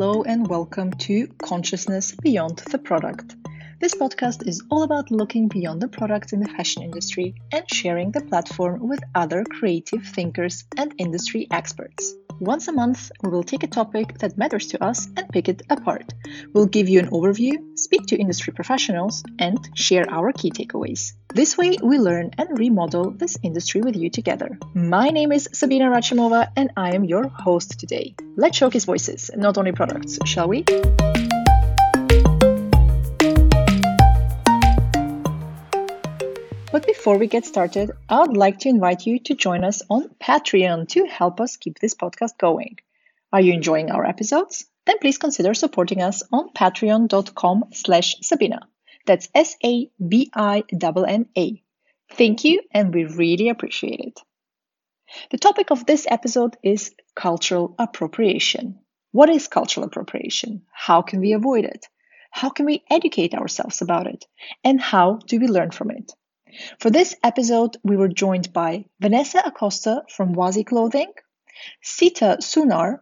Hello and welcome to Consciousness Beyond the Product. This podcast is all about looking beyond the products in the fashion industry and sharing the platform with other creative thinkers and industry experts. Once a month, we will take a topic that matters to us and pick it apart. We'll give you an overview, speak to industry professionals, and share our key takeaways. This way, we learn and remodel this industry with you together. My name is Sabina Rachimova, and I am your host today. Let's showcase voices, not only products, shall we? But before we get started, I would like to invite you to join us on Patreon to help us keep this podcast going. Are you enjoying our episodes? Then please consider supporting us on patreon.com slash Sabina. That's S-A-B-I-N-N-A. Thank you, and we really appreciate it. The topic of this episode is cultural appropriation. What is cultural appropriation? How can we avoid it? How can we educate ourselves about it? And how do we learn from it? For this episode, we were joined by Vanessa Acosta from Wasi Clothing, Sita Sunar,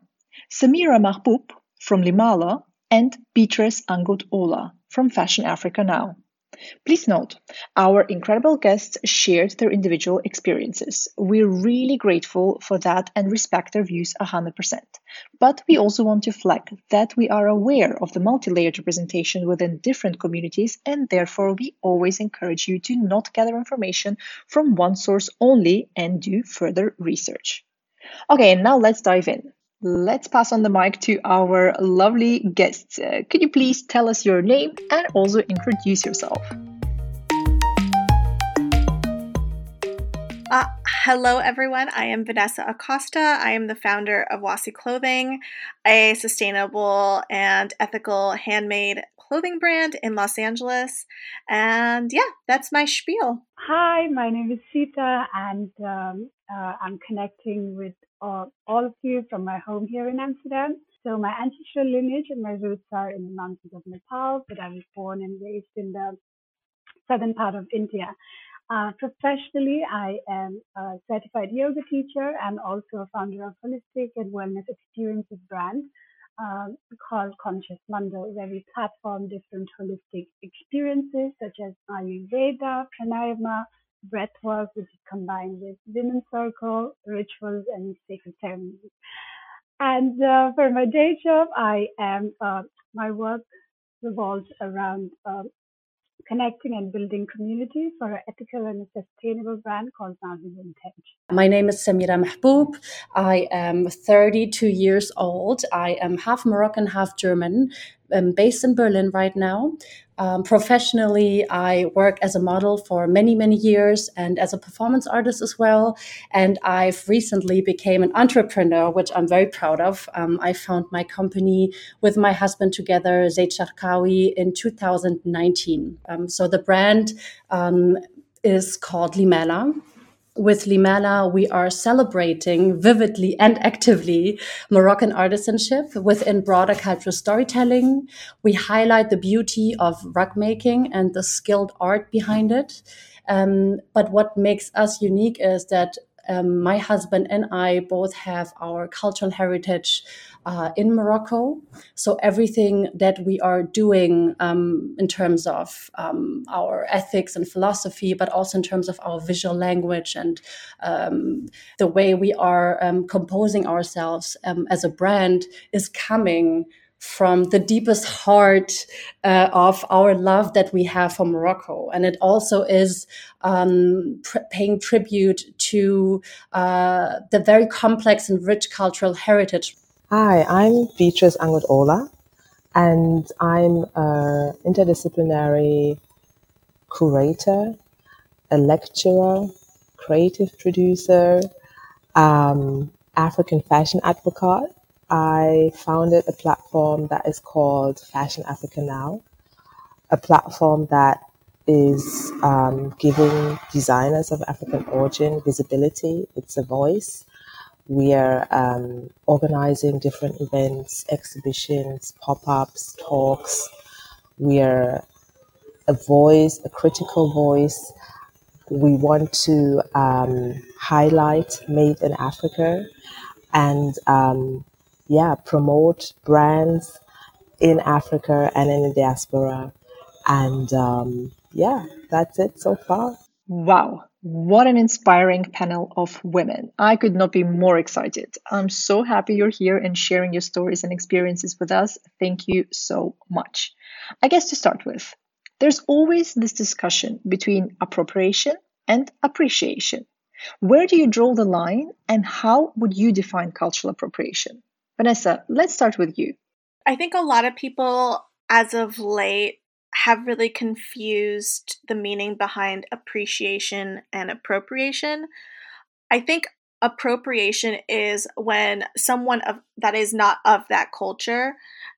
Samira Mahboub from Limala, and Beatrice Angut Ola from Fashion Africa Now. Please note, our incredible guests shared their individual experiences. We're really grateful for that and respect their views 100%. But we also want to flag that we are aware of the multi layered representation within different communities, and therefore we always encourage you to not gather information from one source only and do further research. Okay, now let's dive in. Let's pass on the mic to our lovely guests. Uh, could you please tell us your name and also introduce yourself? Uh, hello, everyone. I am Vanessa Acosta. I am the founder of Wasi Clothing, a sustainable and ethical handmade clothing brand in Los Angeles. And yeah, that's my spiel. Hi, my name is Sita, and um, uh, I'm connecting with all, all of you from my home here in Amsterdam. So my ancestral lineage and my roots are in the mountains of Nepal, but I was born and raised in the southern part of India. Uh, professionally, I am a certified yoga teacher and also a founder of Holistic and Wellness Experiences brand um, called Conscious Mundo, where we platform different holistic experiences such as Ayurveda, pranayama, breath work, which is combined with women's circle, rituals, and sacred ceremonies. And uh, for my day job, I am uh, my work revolves around uh, connecting and building community for an ethical and sustainable brand called Nazi Vintage. My name is Samira Mahboub. I am 32 years old. I am half Moroccan, half German. I'm based in Berlin right now. Um, professionally, I work as a model for many, many years and as a performance artist as well. And I've recently became an entrepreneur, which I'm very proud of. Um, I found my company with my husband together, Zaid Sharkawi, in 2019. Um, so the brand um, is called Limela with Limela, we are celebrating vividly and actively Moroccan artisanship within broader cultural storytelling. We highlight the beauty of rug making and the skilled art behind it. Um, but what makes us unique is that um, my husband and I both have our cultural heritage uh, in Morocco. So everything that we are doing um, in terms of um, our ethics and philosophy, but also in terms of our visual language and um, the way we are um, composing ourselves um, as a brand, is coming from the deepest heart uh, of our love that we have for Morocco. And it also is um, pr- paying tribute to uh, the very complex and rich cultural heritage. Hi, I'm Beatrice Angut Ola, and I'm an interdisciplinary curator, a lecturer, creative producer, um, African fashion advocate, I founded a platform that is called Fashion Africa Now, a platform that is um, giving designers of African origin visibility. It's a voice. We are um, organizing different events, exhibitions, pop ups, talks. We are a voice, a critical voice. We want to um, highlight Made in Africa and um, yeah, promote brands in Africa and in the diaspora. And um, yeah, that's it so far. Wow, what an inspiring panel of women. I could not be more excited. I'm so happy you're here and sharing your stories and experiences with us. Thank you so much. I guess to start with, there's always this discussion between appropriation and appreciation. Where do you draw the line and how would you define cultural appropriation? Vanessa, let's start with you. I think a lot of people as of late have really confused the meaning behind appreciation and appropriation. I think appropriation is when someone of that is not of that culture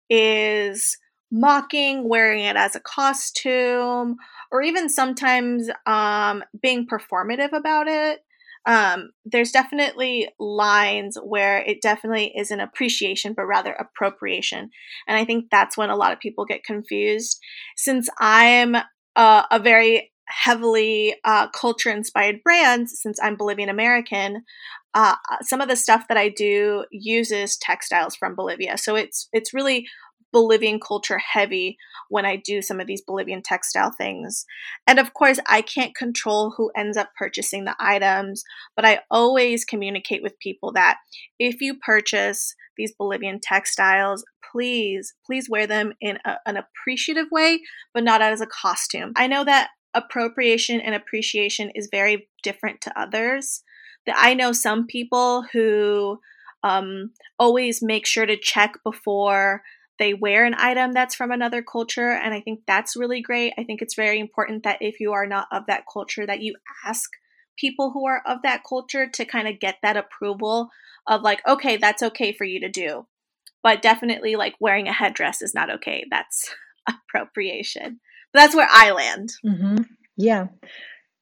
is mocking wearing it as a costume or even sometimes um, being performative about it um, there's definitely lines where it definitely isn't appreciation, but rather appropriation. And I think that's when a lot of people get confused. Since I'm uh, a very heavily uh, culture inspired brand, since I'm Bolivian American, uh, some of the stuff that I do uses textiles from Bolivia. So it's it's really Bolivian culture heavy when I do some of these Bolivian textile things. And of course, I can't control who ends up purchasing the items, but I always communicate with people that if you purchase these Bolivian textiles, please, please wear them in a, an appreciative way, but not as a costume. I know that appropriation and appreciation is very different to others. That I know some people who um, always make sure to check before they wear an item that's from another culture and i think that's really great. I think it's very important that if you are not of that culture that you ask people who are of that culture to kind of get that approval of like okay that's okay for you to do. But definitely like wearing a headdress is not okay. That's appropriation. But that's where i land. Mm-hmm. yeah.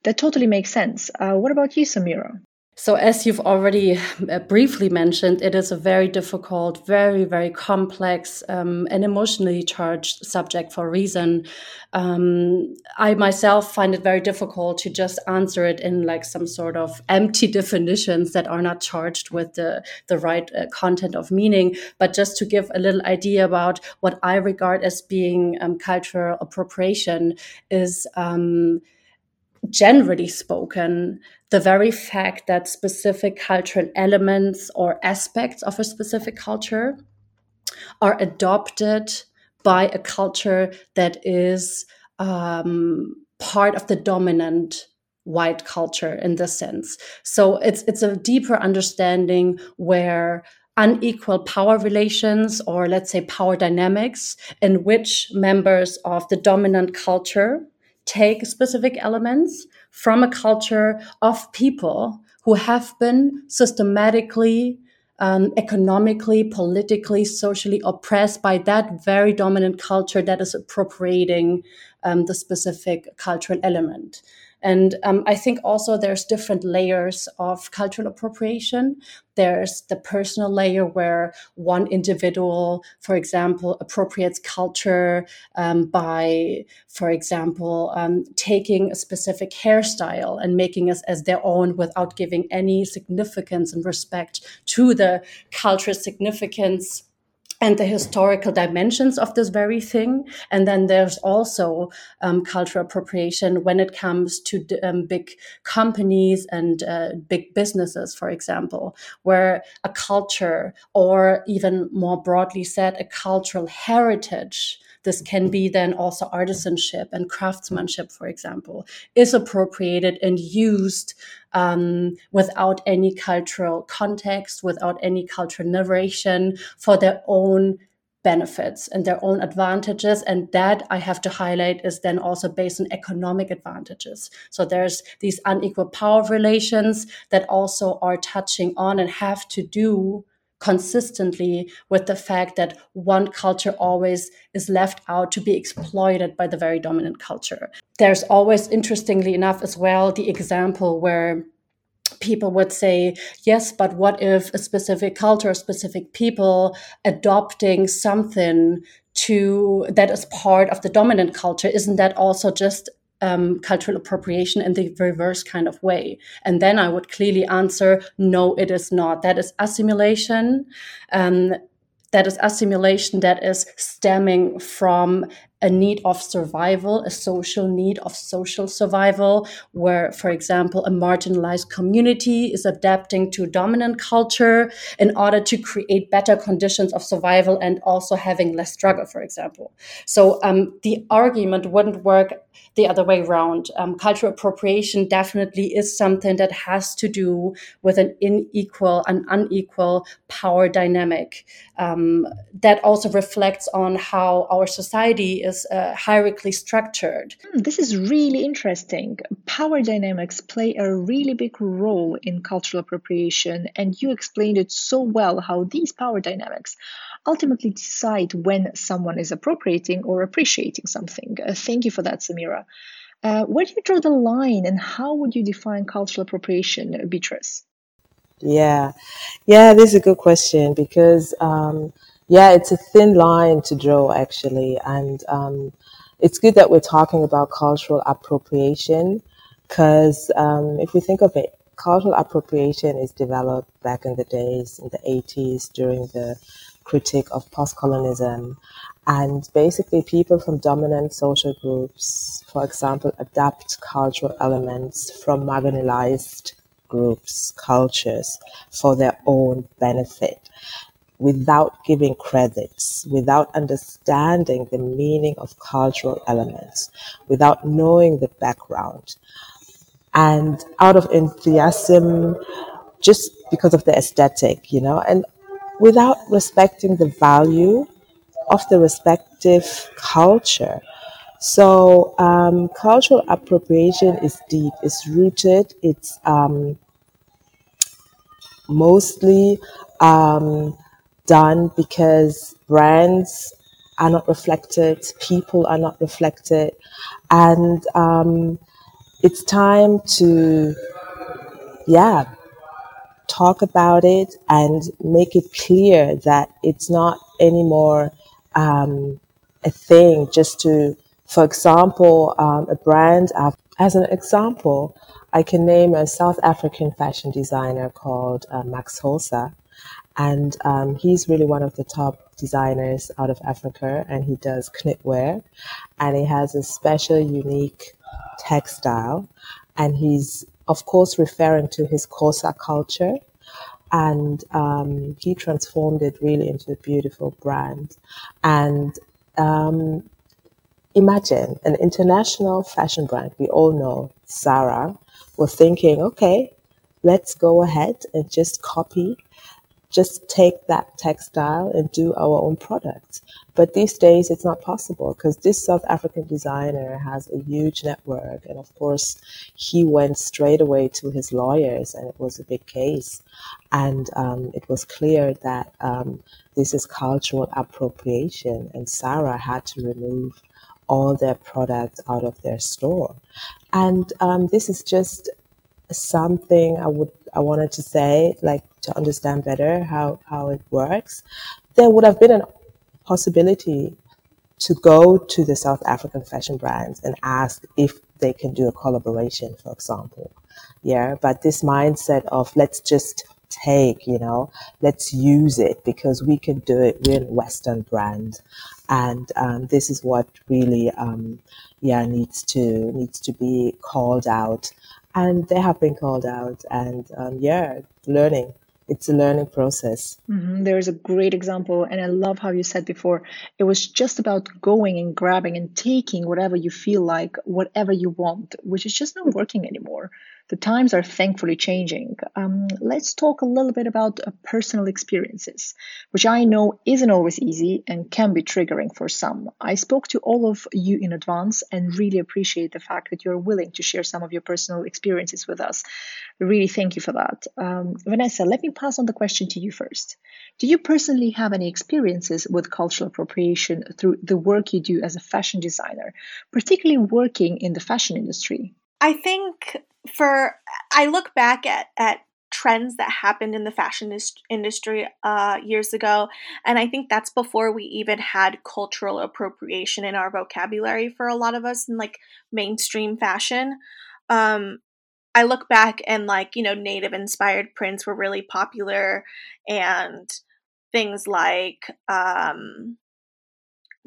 That totally makes sense. Uh, what about you samira so, as you've already uh, briefly mentioned, it is a very difficult, very, very complex, um, and emotionally charged subject for a reason. Um, I myself find it very difficult to just answer it in like some sort of empty definitions that are not charged with the, the right uh, content of meaning, but just to give a little idea about what I regard as being um, cultural appropriation is um, generally spoken, the very fact that specific cultural elements or aspects of a specific culture are adopted by a culture that is um, part of the dominant white culture in this sense. So it's it's a deeper understanding where unequal power relations or let's say power dynamics in which members of the dominant culture take specific elements from a culture of people who have been systematically um, economically, politically, socially oppressed by that very dominant culture that is appropriating um, the specific cultural element. And um, I think also there's different layers of cultural appropriation. There's the personal layer where one individual, for example, appropriates culture um, by, for example, um, taking a specific hairstyle and making it as their own without giving any significance and respect to the cultural significance and the historical dimensions of this very thing. And then there's also um, cultural appropriation when it comes to um, big companies and uh, big businesses, for example, where a culture, or even more broadly said, a cultural heritage this can be then also artisanship and craftsmanship, for example, is appropriated and used um, without any cultural context, without any cultural narration for their own benefits and their own advantages. And that I have to highlight is then also based on economic advantages. So there's these unequal power relations that also are touching on and have to do consistently with the fact that one culture always is left out to be exploited by the very dominant culture. There's always, interestingly enough, as well, the example where people would say, yes, but what if a specific culture, specific people adopting something to that is part of the dominant culture, isn't that also just um, cultural appropriation in the reverse kind of way? And then I would clearly answer, no, it is not. That is assimilation. Um, that is assimilation that is stemming from a need of survival, a social need of social survival, where, for example, a marginalized community is adapting to dominant culture in order to create better conditions of survival and also having less struggle, for example. So um, the argument wouldn't work the other way around. Um, cultural appropriation definitely is something that has to do with an unequal an unequal power dynamic um, that also reflects on how our society is uh, hierarchically structured. Hmm, this is really interesting. Power dynamics play a really big role in cultural appropriation, and you explained it so well how these power dynamics ultimately decide when someone is appropriating or appreciating something. Uh, thank you for that, Samira. Uh, where do you draw the line and how would you define cultural appropriation, Beatrice? Yeah, yeah, this is a good question because, um, yeah, it's a thin line to draw actually. And um, it's good that we're talking about cultural appropriation because um, if we think of it, cultural appropriation is developed back in the days in the 80s during the critique of post-colonialism and basically people from dominant social groups for example adapt cultural elements from marginalized groups cultures for their own benefit without giving credits without understanding the meaning of cultural elements without knowing the background and out of enthusiasm just because of the aesthetic you know and without respecting the value of the respective culture. So um, cultural appropriation is deep, it's rooted, it's um, mostly um, done because brands are not reflected, people are not reflected, and um, it's time to, yeah, talk about it and make it clear that it's not anymore um, a thing just to, for example, um, a brand. As an example, I can name a South African fashion designer called uh, MaXhosa, and um, he's really one of the top designers out of Africa, and he does knitwear, and he has a special, unique textile, and he's of course, referring to his Xhosa culture. And um, he transformed it really into a beautiful brand. And um, imagine an international fashion brand, we all know Zara, was thinking, okay, let's go ahead and just copy just take that textile and do our own product. But these days, it's not possible because this South African designer has a huge network. And of course, he went straight away to his lawyers, and it was a big case. And um, it was clear that um, this is cultural appropriation, and Zara had to remove all their products out of their store. And um, this is just something I would I wanted to say, like to understand better how, how it works, there would have been a possibility to go to the South African fashion brands and ask if they can do a collaboration, for example. Yeah, but this mindset of let's just take, you know, let's use it because we can do it. We're a Western brand, and um, this is what really, um, yeah, needs to needs to be called out, and they have been called out, and um, yeah, learning it's a learning process. Mm-hmm. There's a great example, and I love how you said before it was just about going and grabbing and taking whatever you feel like, whatever you want, which is just not working anymore the times are thankfully changing. Um, let's talk a little bit about uh, personal experiences, which I know isn't always easy and can be triggering for some. I spoke to all of you in advance and really appreciate the fact that you're willing to share some of your personal experiences with us. Really, thank you for that. Um, Vanessa, let me pass on the question to you first. Do you personally have any experiences with cultural appropriation through the work you do as a fashion designer, particularly working in the fashion industry? I think for I look back at at trends that happened in the fashion industry uh, years ago, and I think that's before we even had cultural appropriation in our vocabulary for a lot of us in like mainstream fashion. Um, I look back and like you know native inspired prints were really popular, and things like um,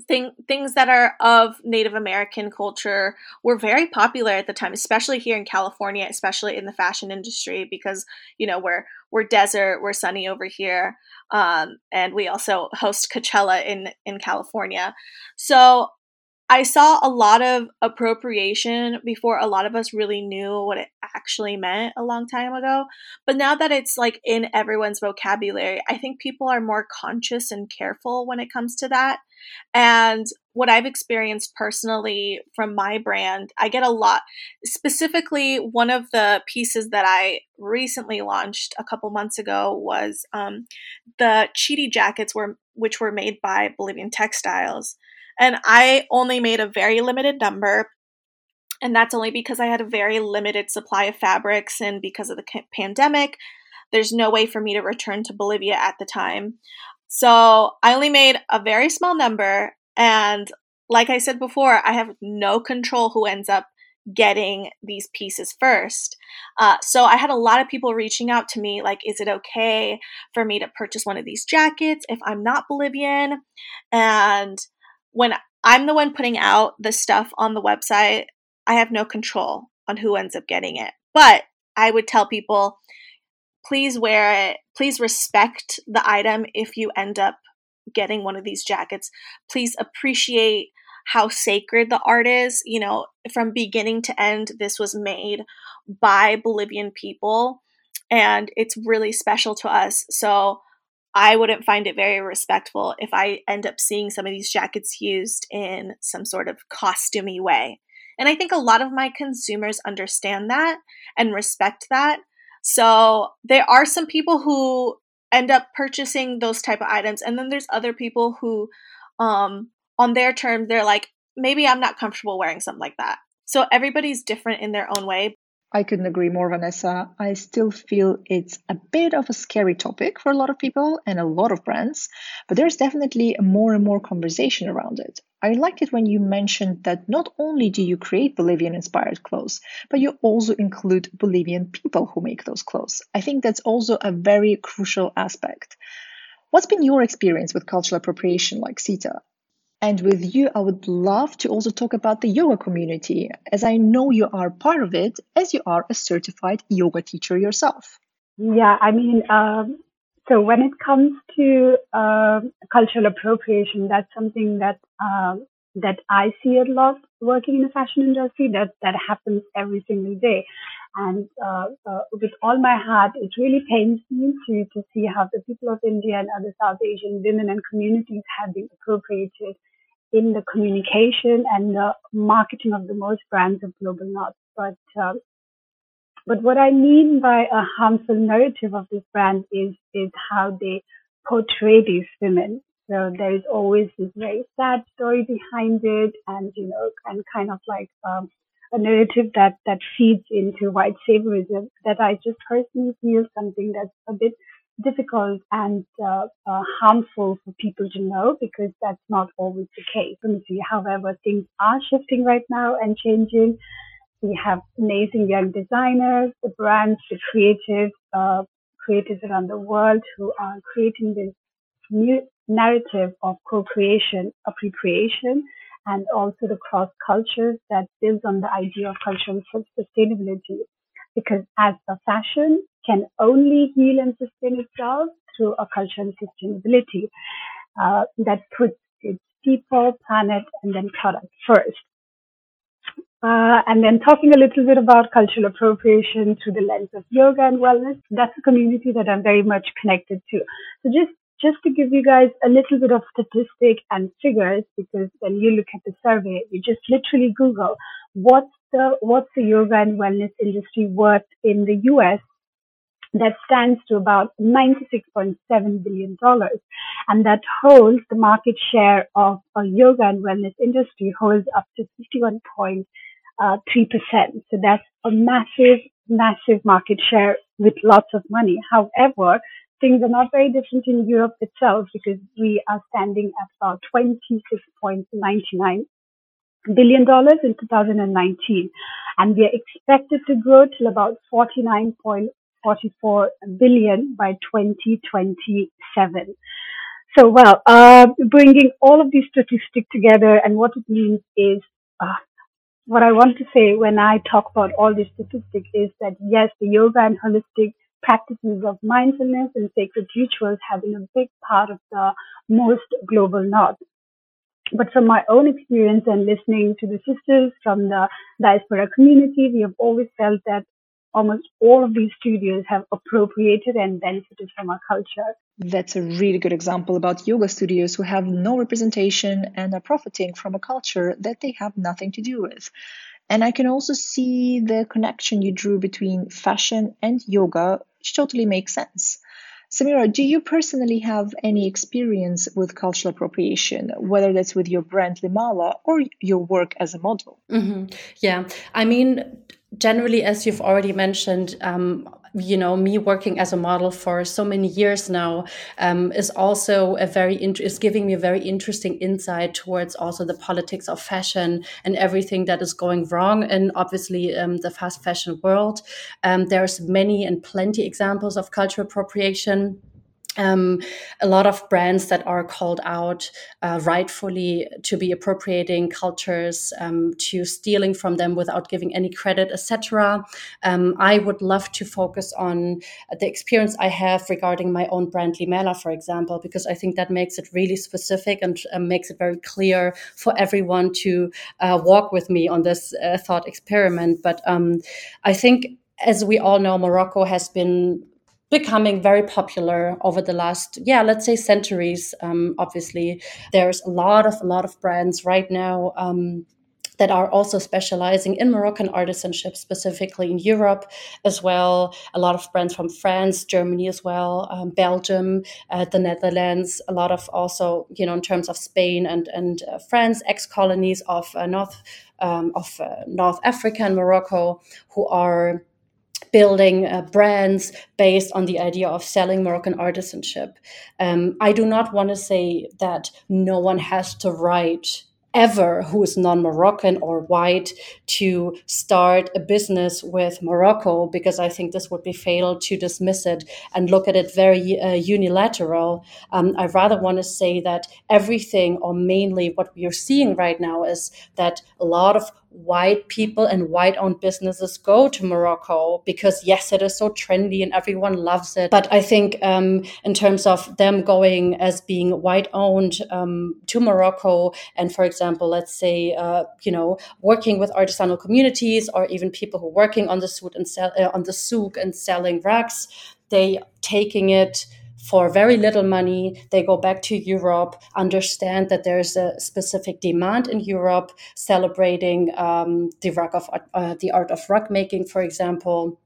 thing, things that are of Native American culture were very popular at the time, especially here in California, especially in the fashion industry, because you know we're we're desert, we're sunny over here, um, and we also host Coachella in in California. So I saw a lot of appropriation before a lot of us really knew what it actually meant a long time ago. But now that it's like in everyone's vocabulary, I think people are more conscious and careful when it comes to that. And what I've experienced personally from my brand, I get a lot. Specifically, one of the pieces that I recently launched a couple months ago was um, the Chidi jackets, were which were made by Bolivian Textiles. And I only made a very limited number. And that's only because I had a very limited supply of fabrics. And because of the pandemic, there's no way for me to return to Bolivia at the time. So I only made a very small number. And like I said before, I have no control who ends up getting these pieces first. Uh, so I had a lot of people reaching out to me like, is it okay for me to purchase one of these jackets if I'm not Bolivian? And when I'm the one putting out the stuff on the website, I have no control on who ends up getting it. But I would tell people please wear it. Please respect the item if you end up getting one of these jackets. Please appreciate how sacred the art is. You know, from beginning to end, this was made by Bolivian people and it's really special to us. So I wouldn't find it very respectful if I end up seeing some of these jackets used in some sort of costumey way. And I think a lot of my consumers understand that and respect that. So there are some people who end up purchasing those type of items and then there's other people who um on their terms they're like maybe I'm not comfortable wearing something like that. So everybody's different in their own way, I couldn't agree more, Vanessa. I still feel it's a bit of a scary topic for a lot of people and a lot of brands, but there's definitely more and more conversation around it. I liked it when you mentioned that not only do you create Bolivian inspired clothes, but you also include Bolivian people who make those clothes. I think that's also a very crucial aspect. What's been your experience with cultural appropriation like Sita? And with you, I would love to also talk about the yoga community, as I know you are part of it, as you are a certified yoga teacher yourself. Yeah, I mean, um, so when it comes to uh, cultural appropriation, that's something that uh, that I see a lot working in the fashion industry. That that happens every single day, and uh, uh, with all my heart, it really pains me to to see how the people of India and other South Asian women and communities have been appropriated in the communication and the marketing of the most brands of global north. But um, but what I mean by a harmful narrative of this brand is is how they portray these women. So there is always this very sad story behind it, and you know, and kind of like um, a narrative that that feeds into white saviorism. That I just personally feel something that's a bit difficult and uh, uh, harmful for people to know because that's not always the case. Let me see however, things are shifting right now and changing. We have amazing young designers, the brands, the creatives, uh, creators around the world who are creating this new narrative of co-creation, appropriation, and also the cross cultures that builds on the idea of cultural sustainability. Because as a fashion, can only heal and sustain itself through a culture and sustainability uh, that puts its people, planet, and then product first. Uh, and then talking a little bit about cultural appropriation through the lens of yoga and wellness, that's a community that I'm very much connected to. So just just to give you guys a little bit of statistic and figures, because when you look at the survey, you just literally Google what's the what's the yoga and wellness industry worth in the US that stands to about $96.7 billion. And that holds the market share of a yoga and wellness industry holds up to 51.3%. So that's a massive, massive market share with lots of money. However, things are not very different in Europe itself because we are standing at about 26.99 billion dollars in 2019 and we are expected to grow till about 49. 44 billion by 2027. So, well, uh, bringing all of these statistics together and what it means is uh, what I want to say when I talk about all these statistics is that yes, the yoga and holistic practices of mindfulness and sacred rituals have been a big part of the most global north. But from my own experience and listening to the sisters from the diaspora community, we have always felt that almost all of these studios have appropriated and benefited from our culture. That's a really good example about yoga studios who have no representation and are profiting from a culture that they have nothing to do with. And I can also see the connection you drew between fashion and yoga, which totally makes sense. Samira, do you personally have any experience with cultural appropriation, whether that's with your brand Limala or your work as a model? Mm-hmm. Yeah, I mean, generally, as you've already mentioned, um, you know me working as a model for so many years now um, is also a very is giving me a very interesting insight towards also the politics of fashion and everything that is going wrong and obviously um, the fast fashion world. Um, there's many and plenty examples of cultural appropriation um, a lot of brands that are called out uh, rightfully to be appropriating cultures, um, to stealing from them without giving any credit, etc. Um, I would love to focus on the experience I have regarding my own brand Limela, for example, because I think that makes it really specific and uh, makes it very clear for everyone to uh, walk with me on this uh, thought experiment. But um, I think as we all know, Morocco has been becoming very popular over the last yeah let's say centuries um, obviously there's a lot of a lot of brands right now um, that are also specializing in Moroccan artisanship, specifically in Europe as well. A lot of brands from France, Germany as well, um, Belgium, uh, the Netherlands. A lot of also, you know, in terms of Spain and and uh, France, ex colonies of uh, North um, of uh, North Africa and Morocco, who are building uh, brands based on the idea of selling Moroccan artisanship. Um, I do not want to say that no one has to write ever who is non-Moroccan or white to start a business with Morocco because I think this would be fatal to dismiss it and look at it very uh, unilateral. Um, I rather want to say that everything or mainly what we are seeing right now is that a lot of white people and white owned businesses go to Morocco because, yes, it is so trendy and everyone loves it. But I think, um, in terms of them going as being white owned um, to Morocco, and for example, let's say, uh, you know, working with artisanal communities or even people who are working on the souk and, sell, uh, on the souk and selling rugs, they taking it for very little money. They go back to Europe, understand that there's a specific demand in Europe, celebrating um, the, of, uh, the art of rug making, for example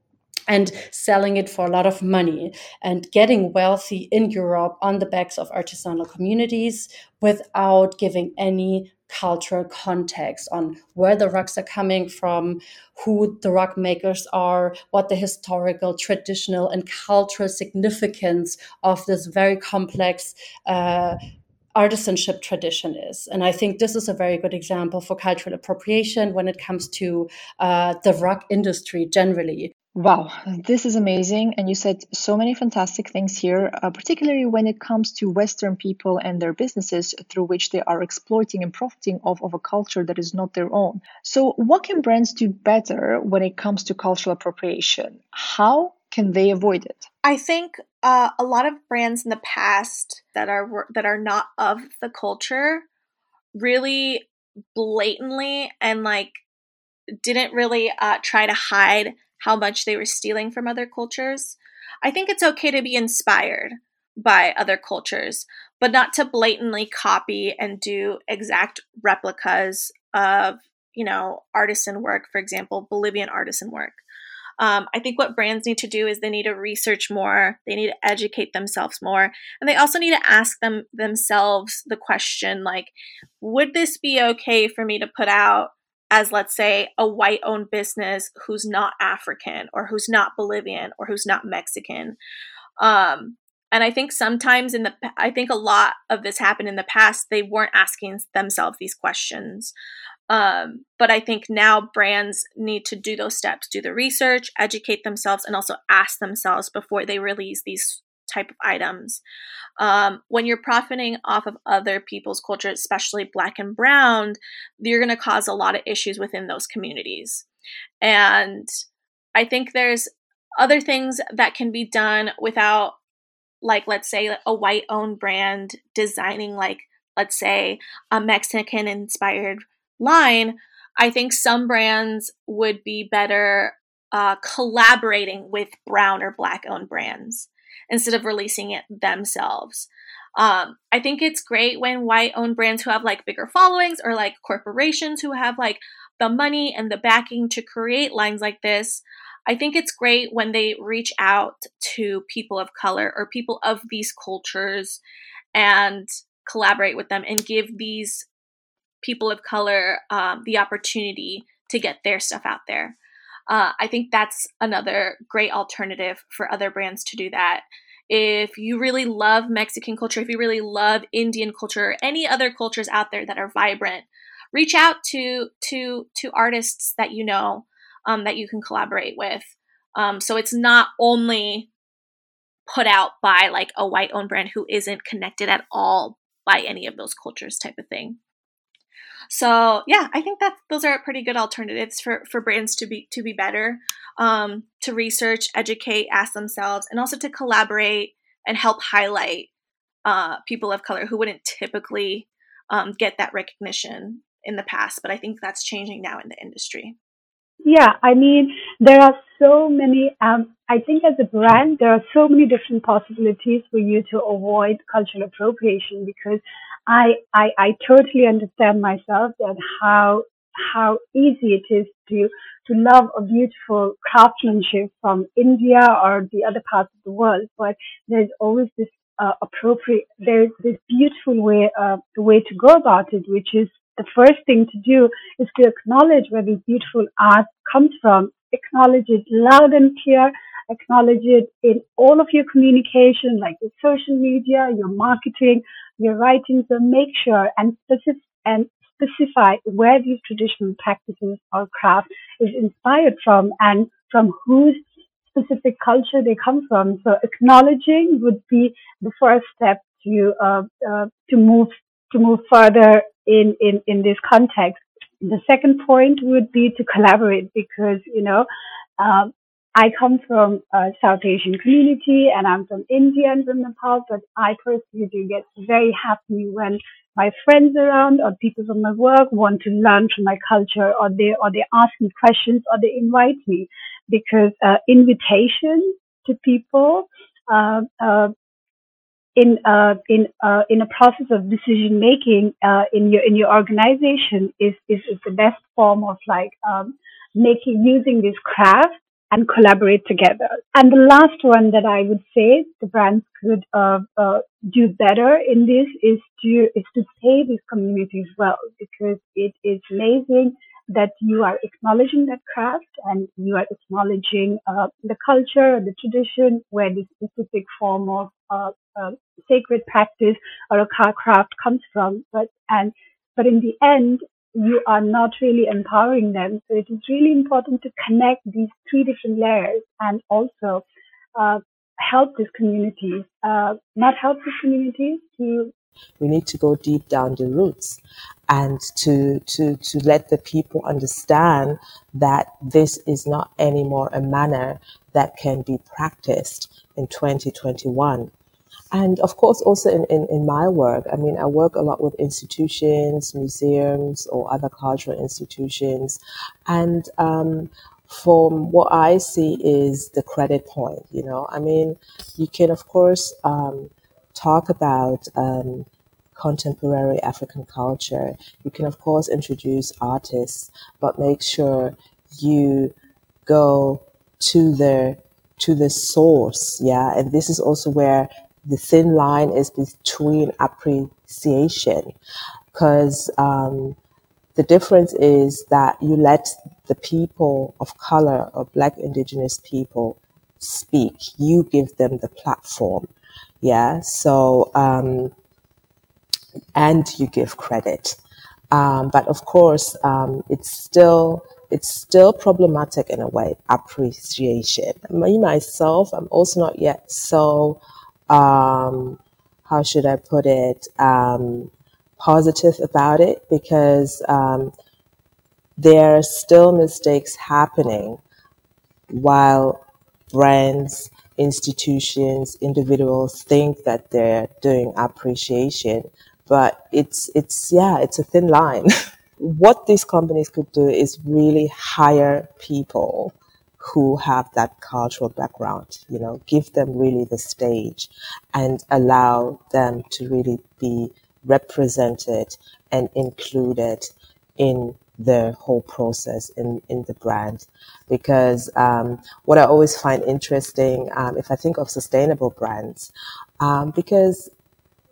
and selling it for a lot of money and getting wealthy in Europe on the backs of artisanal communities without giving any cultural context on where the rugs are coming from, who the rug makers are, what the historical, traditional, and cultural significance of this very complex. Uh, artisanship tradition is. And I think this is a very good example for cultural appropriation when it comes to uh, the rug industry generally. Wow, this is amazing. And you said so many fantastic things here, uh, particularly when it comes to Western people and their businesses through which they are exploiting and profiting off of a culture that is not their own. So, what can brands do better when it comes to cultural appropriation? How can they avoid it? I think uh, a lot of brands in the past that are that are not of the culture really blatantly and like didn't really uh, try to hide how much they were stealing from other cultures. I think it's okay to be inspired by other cultures, but not to blatantly copy and do exact replicas of, you know, artisan work, for example, Bolivian artisan work. Um, I think what brands need to do is they need to research more, they need to educate themselves more, and they also need to ask them themselves the question like, would this be okay for me to put out as let's say a white owned business who's not African or who's not Bolivian or who's not Mexican. Um, and I think sometimes in the, I think a lot of this happened in the past. They weren't asking themselves these questions. Um, but I think now brands need to do those steps, do the research, educate themselves, and also ask themselves before they release these type of items. Um, when you're profiting off of other people's culture, especially black and brown, you're going to cause a lot of issues within those communities. And I think there's other things that can be done without, like, let's say, a white owned brand designing, like, let's say, a Mexican inspired line. I think some brands would be better uh, collaborating with brown or black owned brands instead of releasing it themselves. Um, I think it's great when white owned brands who have like bigger followings or like corporations who have like the money and the backing to create lines like this. I think it's great when they reach out to people of color or people of these cultures and collaborate with them and give these people of color um, the opportunity to get their stuff out there. Uh, I think that's another great alternative for other brands to do that. If you really love Mexican culture, if you really love Indian culture, any other cultures out there that are vibrant, reach out to to to artists that you know um, that you can collaborate with. Um, so it's not only put out by like a white owned brand who isn't connected at all by any of those cultures type of thing. So yeah, I think that those are pretty good alternatives for for brands to be to be better, um, to research, educate, ask themselves, and also to collaborate and help highlight uh, people of color who wouldn't typically um, get that recognition in the past. But I think that's changing now in the industry. Yeah, I mean, there are so many. Um, I think as a brand, there are so many different possibilities for you to avoid cultural appropriation because I, I, I totally understand myself that how, how easy it is to, to love a beautiful craftsmanship from India or the other parts of the world. But there's always this uh, appropriate, there's this beautiful way, uh, the way to go about it, which is the first thing to do is to acknowledge where this beautiful art comes from, acknowledge it loud and clear, acknowledge it in all of your communication, like your social media, your marketing, your writing. So make sure and specific and specify where these traditional practices or craft is inspired from and from whose specific culture they come from. So acknowledging would be the first step to uh, uh, to move to move further in, in, in this context. The second point would be to collaborate because, you know, um, I come from a South Asian community and I'm from India and from Nepal, but I personally do get very happy when my friends around or people from my work want to learn from my culture or they, or they ask me questions or they invite me because, uh, invitation to people, uh, uh, in uh, in uh, in a process of decision making uh, in your in your organization is, is is the best form of like um, making using this craft and collaborate together. And the last one that I would say the brands could uh, uh, do better in this is to is to pay these communities well because it is amazing that you are acknowledging that craft and you are acknowledging uh, the culture, the tradition, where this specific form of uh, uh, sacred practice or a car craft comes from. But and but in the end, you are not really empowering them. So it is really important to connect these three different layers and also uh, help these communities, uh, not help these communities to we need to go deep down the roots and to, to, to let the people understand that this is not anymore a manner that can be practiced in 2021. And of course, also in, in, in my work, I mean, I work a lot with institutions, museums, or other cultural institutions. And um, from what I see is the credit point, you know, I mean, you can, of course, um, talk about um, contemporary African culture, you can, of course, introduce artists, but make sure you go to the to the source yeah? And this is also where the thin line is between appreciation because um, the difference is that you let the people of color or black indigenous people speak you give them the platform yeah. So, um, and you give credit. Um, but of course, um, it's still it's still problematic in a way. Appreciation. Me myself, I'm also not yet so um, how should I put it, um, positive about it because um, there are still mistakes happening while brands, institutions, individuals think that they're doing appreciation. But it's, it's, yeah, it's a thin line. what these companies could do is really hire people who have that cultural background, you know, give them really the stage and allow them to really be represented and included in the whole process in, in the brand. Because um, what I always find interesting, um, if I think of sustainable brands, um, because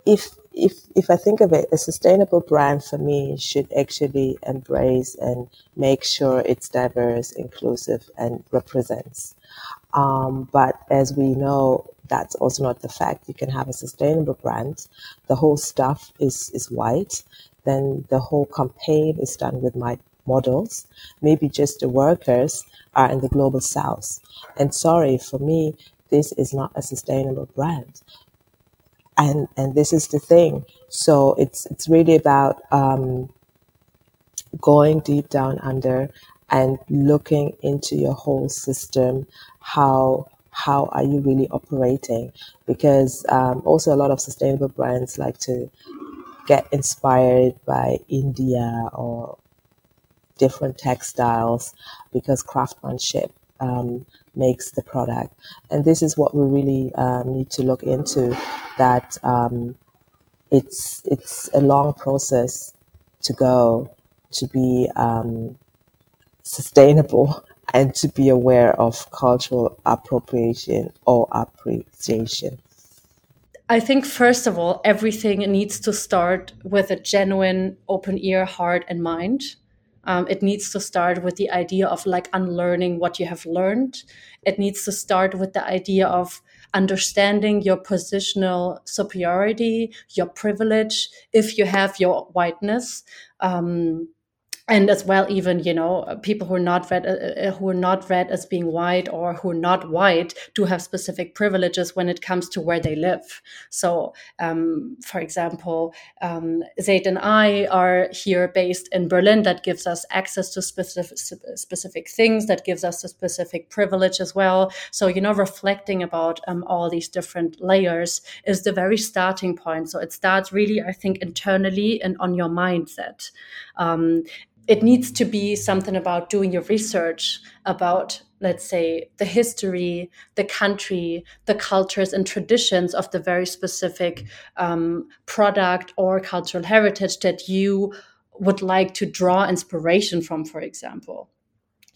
if if if I think of it, a sustainable brand for me should actually embrace and make sure it's diverse, inclusive, and represents. Um, but as we know, that's also not the fact. You can have a sustainable brand. The whole stuff is is white. Then the whole campaign is done with my models. Maybe just the workers are in the global south. And sorry, for me, this is not a sustainable brand and and this is the thing. So it's it's really about um, going deep down under and looking into your whole system. How how are you really operating? Because um, also a lot of sustainable brands like to get inspired by india or different textiles because craftsmanship um, makes the product. And this is what we really um, need to look into. That um, it's it's a long process to go to be um, sustainable and to be aware of cultural appropriation or appreciation. I think, first of all, everything needs to start with a genuine open ear, heart, and mind. Um, it needs to start with the idea of like unlearning what you have learned. It needs to start with the idea of understanding your positional superiority, your privilege, if you have your whiteness. Um, and as well even you know people who are not read uh, uh, who are not read as being white or who are not white do have specific privileges when it comes to where they live. So um, for example um, zaid and i are here based in berlin that gives us access to specific specific things that gives us a specific privilege as well. So you know reflecting about um, all these different layers is the very starting point. So it starts really i think internally and on your mindset. Um, it needs to be something about doing your research about let's say the history the country the cultures and traditions of the very specific um, product or cultural heritage that you would like to draw inspiration from for example.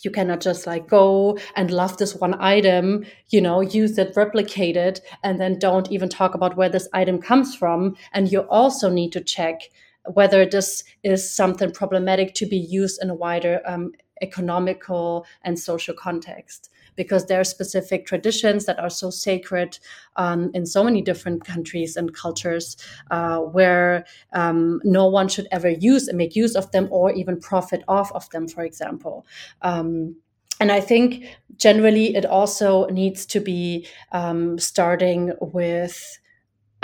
You cannot just like go and love this one item you know use it replicate it and then don't even talk about where this item comes from. And you also need to check whether this is something problematic to be used in a wider um, economical and social context because there are specific traditions that are so sacred um, in so many different countries and cultures uh, where um, no one should ever use and make use of them or even profit off of them, for example. Um, and I think generally it also needs to be um, starting with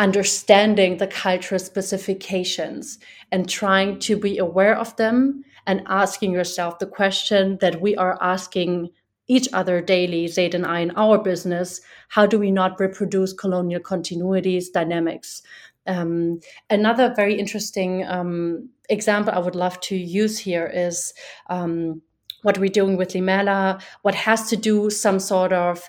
understanding the cultural specifications and trying to be aware of them and asking yourself the question that we are asking each other daily, Zaid and I, in our business how do we not reproduce colonial continuities, dynamics? Um, another very interesting um, example I would love to use here is um, what we're doing with Limela, what has to do some sort of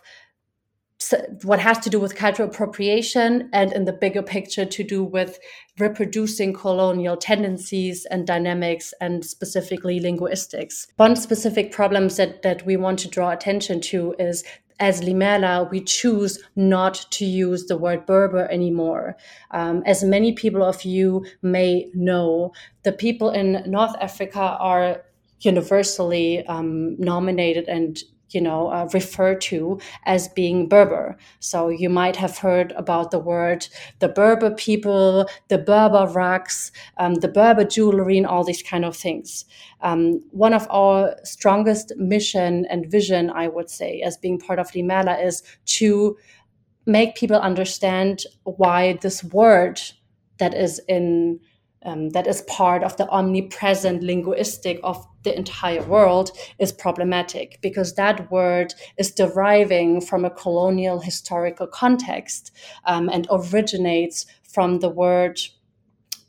what has to do with cultural appropriation and in the bigger picture to do with reproducing colonial tendencies and dynamics and specifically linguistics. One specific problem that, that we want to draw attention to is as Limela, we choose not to use the word Berber anymore. Um, as many people of you may know, the people in North Africa are universally um, nominated and you know, uh, refer to as being Berber. So you might have heard about the word the Berber people, the Berber rugs, um, the Berber jewelry, and all these kind of things. Um, one of our strongest mission and vision, I would say, as being part of Limela, is to make people understand why this word that is in um, that is part of the omnipresent linguistic of the entire world is problematic because that word is deriving from a colonial historical context um, and originates from the word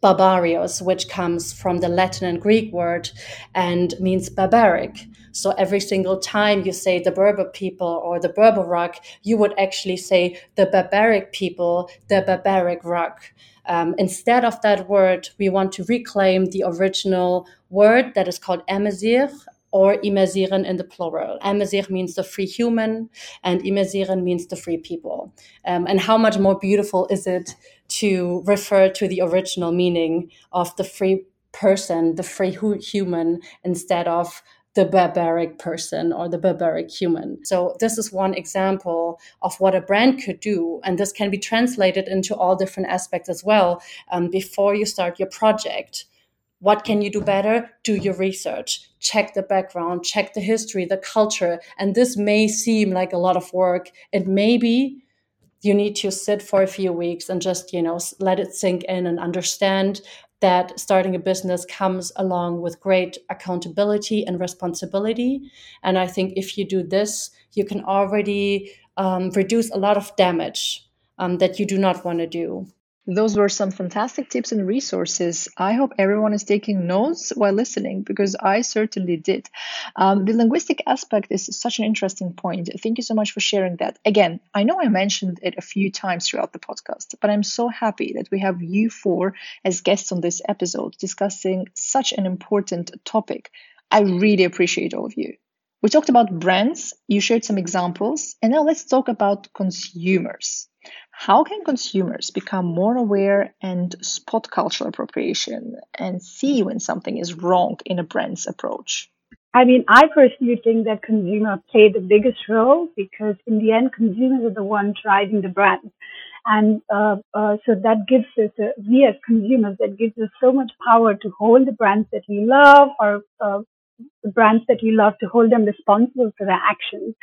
barbarios, which comes from the Latin and Greek word and means barbaric. So every single time you say the Berber people or the Berber rock, you would actually say the barbaric people, the barbaric rock. Um, instead of that word, we want to reclaim the original word that is called Amazigh or Imazighen in the plural. Amazigh means the free human, and Imazighen means the free people. Um, and how much more beautiful is it to refer to the original meaning of the free person, the free hu- human, instead of the barbaric person or the barbaric human. So, this is one example of what a brand could do. And this can be translated into all different aspects as well um, before you start your project. What can you do better? Do your research, check the background, check the history, the culture. And this may seem like a lot of work. It may be you need to sit for a few weeks and just you know let it sink in and understand that starting a business comes along with great accountability and responsibility. And i think if you do this you can already um, reduce a lot of damage um, that you do not want to do those were some fantastic tips and resources. I hope everyone is taking notes while listening because I certainly did. Um, the linguistic aspect is such an interesting point. Thank you so much for sharing that. Again, I know I mentioned it a few times throughout the podcast, but I'm so happy that we have you four as guests on this episode discussing such an important topic. I really appreciate all of you. We talked about brands, you shared some examples, and now let's talk about consumers. How can consumers become more aware and spot cultural appropriation and see when something is wrong in a brand's approach? I mean, I personally think that consumers play the biggest role because in the end, consumers are the ones driving the brand. And uh, uh, so that gives us, uh, we as consumers, that gives us so much power to hold the brands that we love or uh, the brands that we love to hold them responsible for their actions.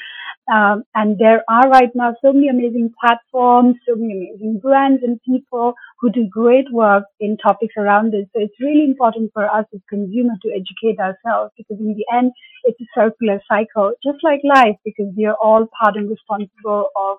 Um, and there are right now so many amazing platforms, so many amazing brands and people who do great work in topics around this. So it's really important for us as consumers to educate ourselves because in the end, it's a circular cycle, just like life, because we are all part and responsible of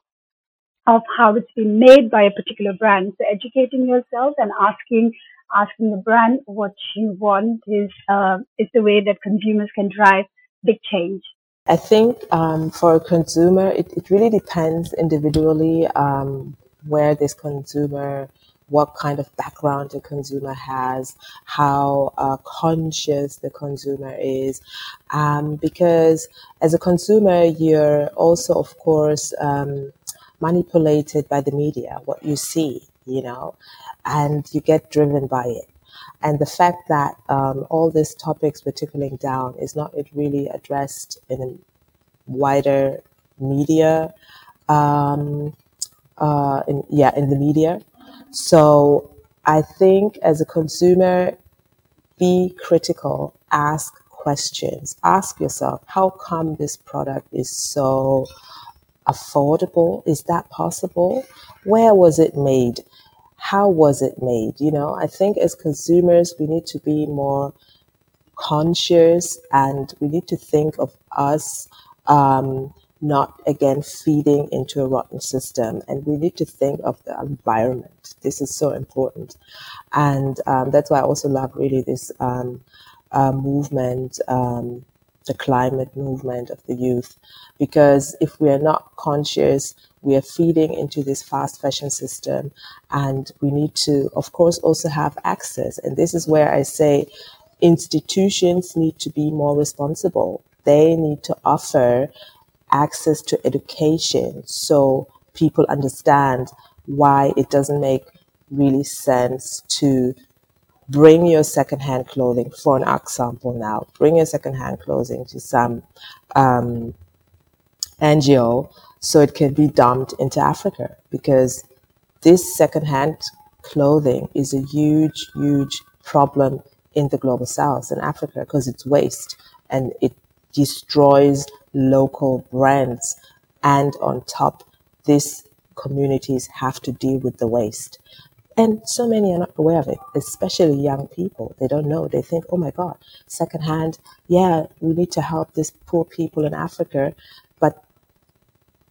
of how it's been made by a particular brand. So educating yourself and asking asking the brand what you want is uh, is the way that consumers can drive big change. I think um, for a consumer, it, it really depends individually um, where this consumer, what kind of background the consumer has, how uh, conscious the consumer is. Um, because as a consumer, you're also, of course, um, manipulated by the media, what you see, you know, and you get driven by it. And the fact that um, all these topics we're tickling down is not really addressed in wider media, um, uh, in, yeah, in the media. So I think as a consumer, be critical, ask questions, ask yourself, how come this product is so affordable? Is that possible? Where was it made? How was it made? You know, I think as consumers, we need to be more conscious and we need to think of us um, not again feeding into a rotten system. And we need to think of the environment. This is so important. And um, that's why i also love really this um, uh, movement um, the climate movement of the youth. Because if we are not conscious we are feeding into this fast fashion system and we need to of course also have access. And this is where i say institutions need to be more responsible. They need to offer access to education so people understand why it doesn't make really sense to bring your secondhand clothing for an example now bring your secondhand clothing to some um, ngo so it can be dumped into Africa because this secondhand clothing is a huge, huge problem in the global south in Africa because it's waste and it destroys local brands. And on top, this communities have to deal with the waste. And so many are not aware of it, especially young people. They don't know. They think, oh my God, secondhand, yeah, we need to help these poor people in Africa, but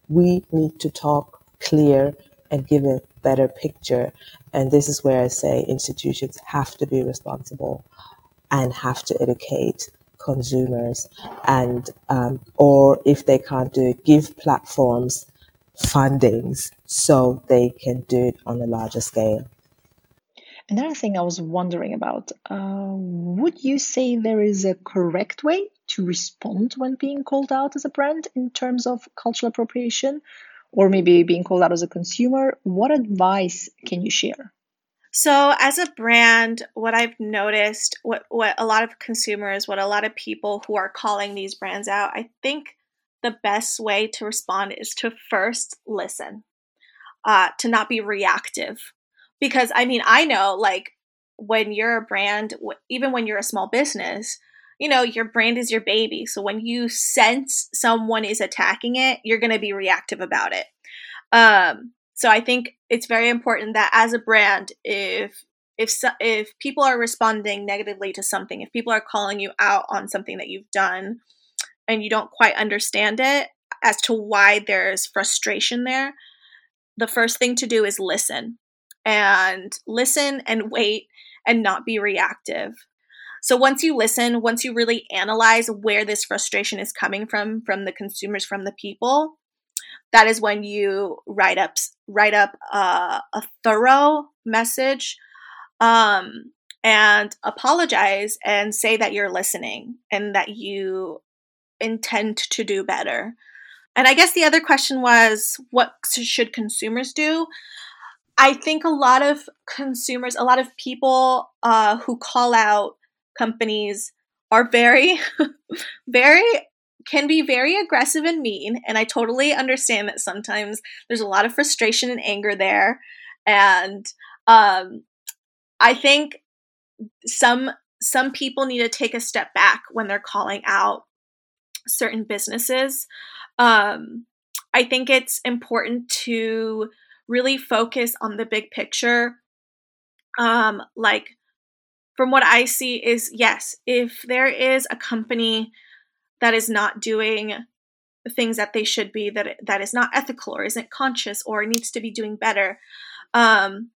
we need to talk clear and give a better picture. And this is where I say institutions have to be responsible and have to educate consumers and um, or if they can't do it give platforms fundings so they can do it on a larger scale Another thing I was wondering about uh, would you say there is a correct way to respond when being called out as a brand in terms of cultural appropriation or maybe being called out as a consumer? What advice can you share? So, as a brand, what I've noticed, what, what a lot of consumers, what a lot of people who are calling these brands out, I think the best way to respond is to first listen, uh, to not be reactive because I mean, I know like when you're a brand, even when you're a small business, you know, your brand is your baby. So when you sense someone is attacking it, you're going to be reactive about it. Um, so I think it's very important that as a brand, if if if people are responding negatively to something, if people are calling you out on something that you've done, and you don't quite understand it as to why there's frustration there, the first thing to do is listen and listen and wait and not be reactive. So once you listen, once you really analyze where this frustration is coming from from the consumers, from the people, that is when you write up write up uh, a thorough message um, and apologize and say that you're listening and that you intend to do better. And I guess the other question was what should consumers do? I think a lot of consumers, a lot of people uh, who call out companies are very, very, can be very aggressive and mean. And I totally understand that sometimes there's a lot of frustration and anger there. And um, I think some some people need to take a step back when they're calling out certain businesses. Um, I think it's important to really focus on the big picture. Um, like, from what I see, is yes, if there is a company that is not doing the things that they should be, that that is not ethical or isn't conscious or needs to be doing better, um,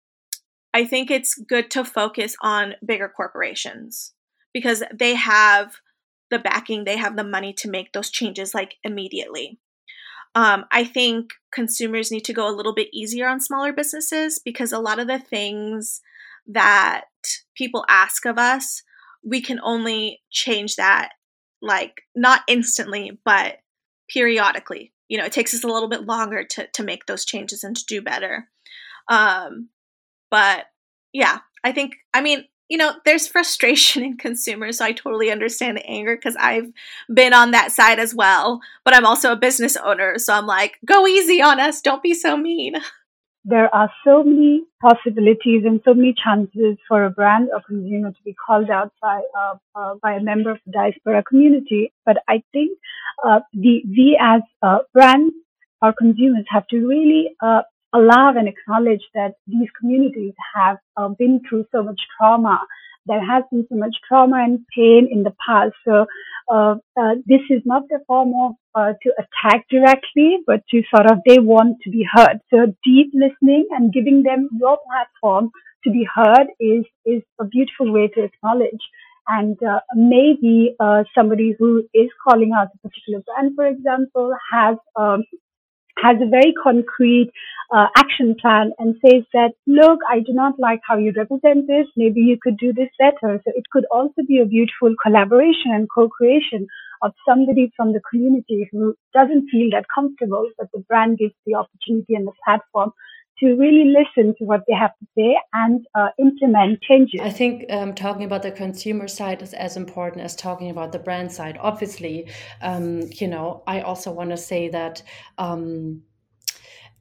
I think it's good to focus on bigger corporations because they have the backing, they have the money to make those changes like immediately. Um, I think consumers need to go a little bit easier on smaller businesses because a lot of the things that people ask of us, we can only change that like not instantly, but periodically. You know, it takes us a little bit longer to to make those changes and to do better. Um, but yeah, I think I mean you know, there's frustration in consumers. So I totally understand the anger because I've been on that side as well. But I'm also a business owner. So I'm like, go easy on us. Don't be so mean. There are so many possibilities and so many chances for a brand or consumer to be called out by, uh, uh, by a member of the diaspora community. But I think uh, the, we as uh, brands our consumers have to really uh, allow and acknowledge that these communities have uh, been through so much trauma. There has been so much trauma and pain in the past. So uh, uh, this is not the form of uh, to attack directly, but to sort of they want to be heard. So deep listening and giving them your platform to be heard is is a beautiful way to acknowledge. And uh, maybe uh, somebody who is calling out a particular brand, for example, has um, has a very concrete uh, action plan and says that, look, I do not like how you represent this. Maybe you could do this better. So it could also be a beautiful collaboration and co-creation of somebody from the community who doesn't feel that comfortable, but the brand gives the opportunity and the platform to really listen to what they have to say and uh, implement changes. I think um, talking about the consumer side is as important as talking about the brand side. Obviously, um, you know, I also want to say that. Um,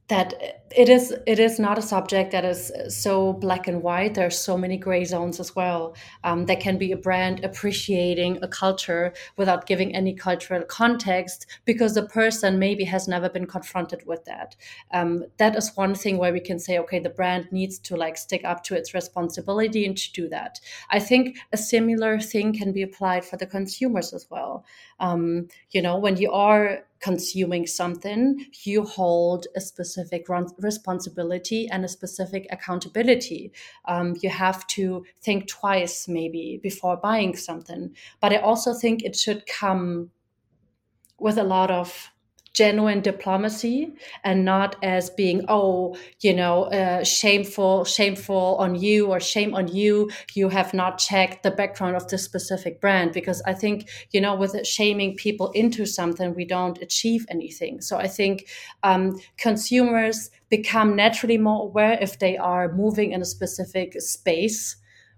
that it is it is not a subject that is so black and white. There's so many gray zones as well um, there can be a brand appreciating a culture without giving any cultural context because the person maybe has never been confronted with that. Um, that is one thing where we can say okay the brand needs to like stick up to its responsibility and to do that. I think a similar thing can be applied for the consumers as well. Um, you know when you are consuming something, you hold a specific responsibility and a specific accountability. Um, you have to think twice, maybe, before buying something. But I also think it should come with a lot of genuine diplomacy and not as being oh you know uh, shameful shameful on you or shame on you. You have not checked the background of this specific brand. Because i think you know with shaming people into something we don't achieve anything. So i think um, consumers become naturally more aware if they are moving in a specific space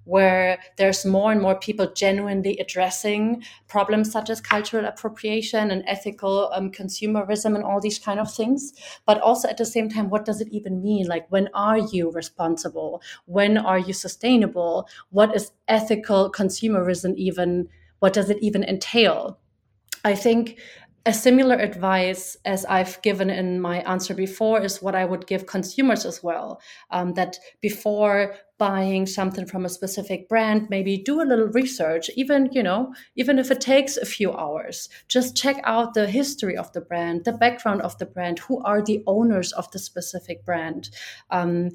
where there's more and more people genuinely addressing problems such as cultural appropriation and ethical um, consumerism and all these kind of things. But also at the same time what does it even mean? Like when are you responsible? When are you sustainable? What is ethical consumerism even what does it even entail? I think a similar advice as I've given in my answer before is what I would give consumers as well. Um, that before buying something from a specific brand, maybe do a little research, even, you know, even if it takes a few hours. Just check out the history of the brand, the background of the brand, who are the owners of the specific brand. Um,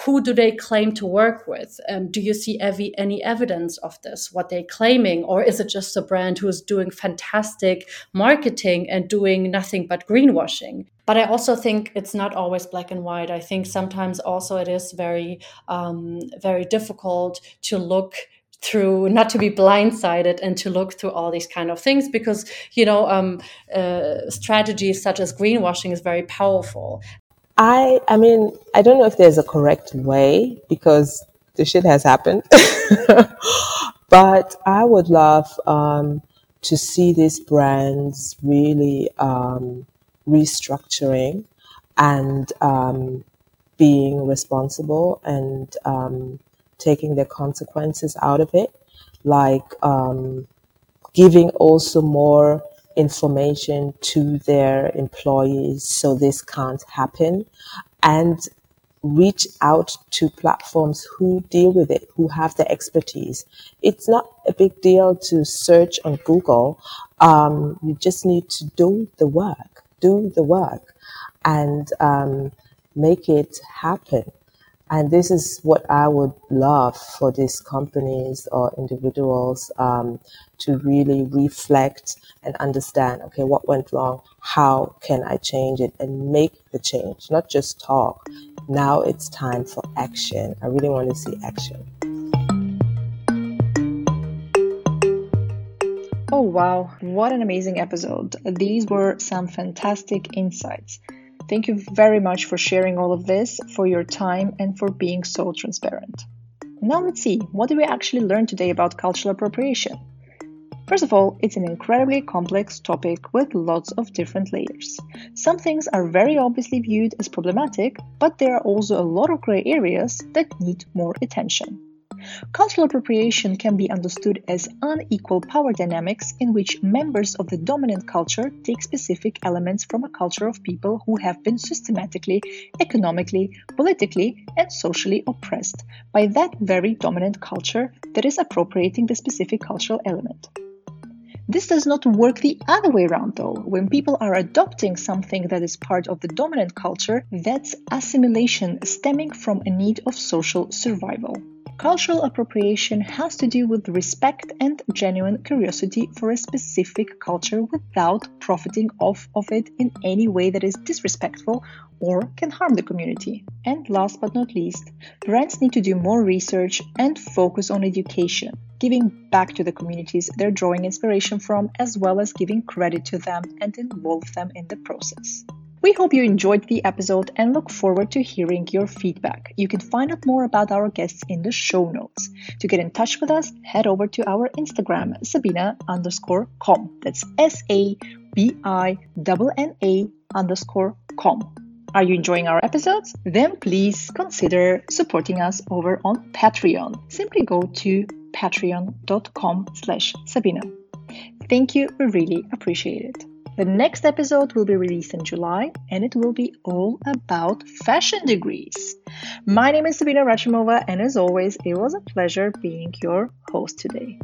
who do they claim to work with? Um, do you see ev- any evidence of this, what they're claiming? Or is it just a brand who's doing fantastic marketing and doing nothing but greenwashing? But I also think it's not always black and white. I think sometimes also it is very, um, very difficult to look through not to be blindsided and to look through all these kind of things because you know um, uh, strategies such as greenwashing is very powerful I I mean, I don't know if there's a correct way because the shit has happened. but I would love um, to see these brands really um, restructuring and um, being responsible and um, taking the consequences out of it, like um, giving also more information to their employees so this can't happen and reach out to platforms who deal with it, who have the expertise. It's not a big deal to search on Google. Um, you just need to do the work, do the work and um, make it happen. And this is what I would love for these companies or individuals um, to really reflect and understand okay, what went wrong? How can I change it and make the change? Not just talk. Now it's time for action. I really want to see action. Oh, wow. What an amazing episode. These were some fantastic insights. Thank you very much for sharing all of this, for your time, and for being so transparent. Now let's see, what did we actually learn today about cultural appropriation? First of all, it's an incredibly complex topic with lots of different layers. Some things are very obviously viewed as problematic, but there are also a lot of gray areas that need more attention. Cultural appropriation can be understood as unequal power dynamics in which members of the dominant culture take specific elements from a culture of people who have been systematically, economically, politically, and socially oppressed by that very dominant culture that is appropriating the specific cultural element. This does not work the other way around, though. When people are adopting something that is part of the dominant culture, that's assimilation stemming from a need of social survival. Cultural appropriation has to do with respect and genuine curiosity for a specific culture without profiting off of it in any way that is disrespectful or can harm the community. And last but not least, brands need to do more research and focus on education, giving back to the communities they're drawing inspiration from, as well as giving credit to them and involve them in the process. We hope you enjoyed the episode and look forward to hearing your feedback. You can find out more about our guests in the show notes. To get in touch with us, head over to our Instagram, Sabina underscore com. That's S A B I N A underscore com. Are you enjoying our episodes? Then please consider supporting us over on Patreon. Simply go to patreon.com slash Sabina. Thank you, we really appreciate it. The next episode will be released in July and it will be all about fashion degrees. My name is Sabinna Rachimova and as always, it was a pleasure being your host today.